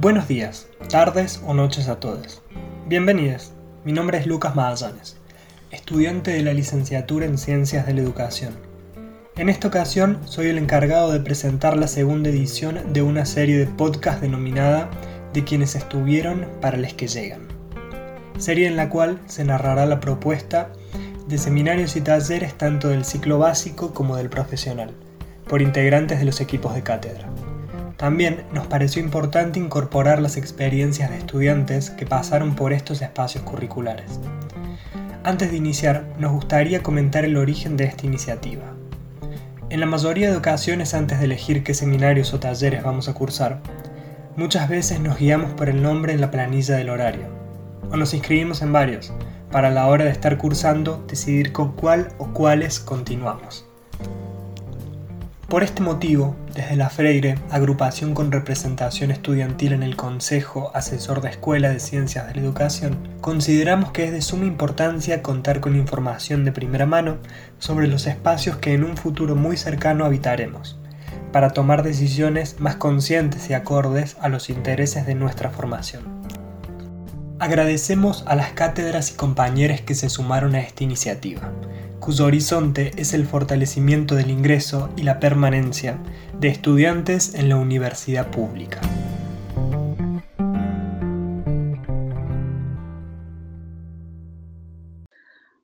Buenos días, tardes o noches a todos. Bienvenidos. Mi nombre es Lucas Magallanes, estudiante de la licenciatura en Ciencias de la Educación. En esta ocasión soy el encargado de presentar la segunda edición de una serie de podcast denominada De quienes estuvieron para los que llegan. Serie en la cual se narrará la propuesta de seminarios y talleres tanto del ciclo básico como del profesional, por integrantes de los equipos de cátedra. También nos pareció importante incorporar las experiencias de estudiantes que pasaron por estos espacios curriculares. Antes de iniciar, nos gustaría comentar el origen de esta iniciativa. En la mayoría de ocasiones antes de elegir qué seminarios o talleres vamos a cursar, muchas veces nos guiamos por el nombre en la planilla del horario, o nos inscribimos en varios, para a la hora de estar cursando decidir con cuál o cuáles continuamos. Por este motivo, desde la Freire, agrupación con representación estudiantil en el Consejo Asesor de Escuela de Ciencias de la Educación, consideramos que es de suma importancia contar con información de primera mano sobre los espacios que en un futuro muy cercano habitaremos, para tomar decisiones más conscientes y acordes a los intereses de nuestra formación. Agradecemos a las cátedras y compañeros que se sumaron a esta iniciativa cuyo horizonte es el fortalecimiento del ingreso y la permanencia de estudiantes en la universidad pública.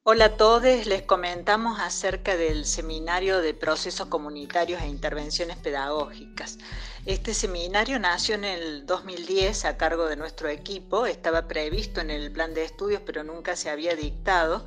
Hola a todos, les comentamos acerca del seminario de procesos comunitarios e intervenciones pedagógicas. Este seminario nació en el 2010 a cargo de nuestro equipo, estaba previsto en el plan de estudios pero nunca se había dictado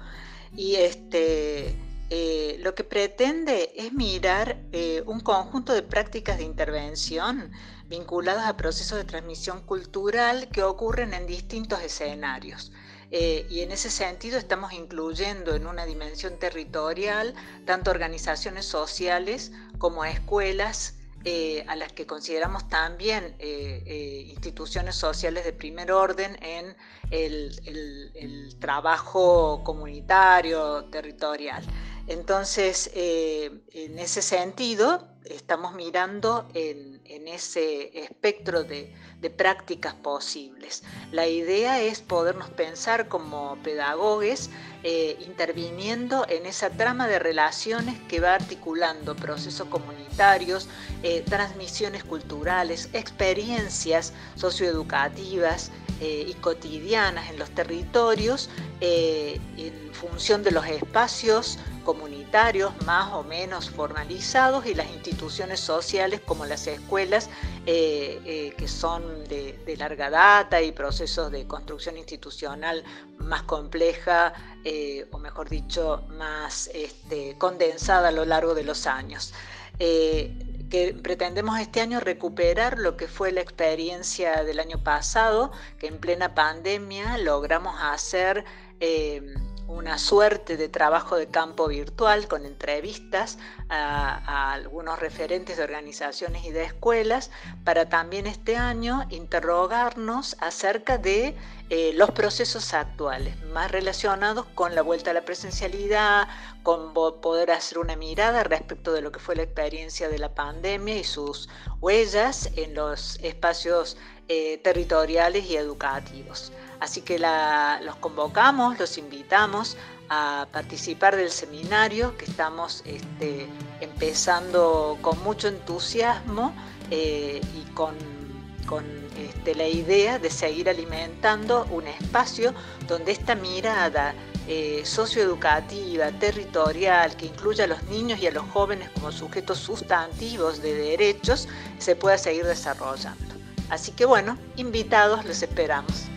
y este, eh, lo que pretende es mirar eh, un conjunto de prácticas de intervención vinculadas a procesos de transmisión cultural que ocurren en distintos escenarios. Eh, y en ese sentido estamos incluyendo en una dimensión territorial tanto organizaciones sociales como escuelas, eh, a las que consideramos también eh, eh, instituciones sociales de primer orden en el, trabajo comunitario, territorial. Entonces, en ese sentido, estamos mirando en, ese espectro de, de, prácticas posibles. La idea es podernos pensar como pedagogos eh, interviniendo en esa trama de relaciones que va articulando procesos comunitarios, eh, transmisiones culturales, experiencias socioeducativas eh, y cotidianas en los territorios en función de los espacios comunitarios más o menos formalizados y las instituciones sociales como las escuelas que son de, de, larga data y procesos de construcción institucional más compleja eh, o mejor dicho, más este, condensada a lo largo de los años. Eh, que pretendemos este año recuperar lo que fue la experiencia del año pasado, que en plena pandemia logramos hacer eh, una suerte de trabajo de campo virtual con entrevistas a, algunos referentes de organizaciones y de escuelas para también este año interrogarnos acerca de eh, los procesos actuales, más relacionados con la vuelta a la presencialidad, con poder hacer una mirada respecto de lo que fue la experiencia de la pandemia y sus huellas en los espacios eh, territoriales y educativos. Así que los convocamos, los invitamos a participar del seminario que estamos este, empezando con mucho entusiasmo eh, y con, este, la idea de seguir alimentando un espacio donde esta mirada eh, socioeducativa, territorial, que incluya a los niños y a los jóvenes como sujetos sustantivos de derechos, se pueda seguir desarrollando. Así que bueno, invitados, los esperamos.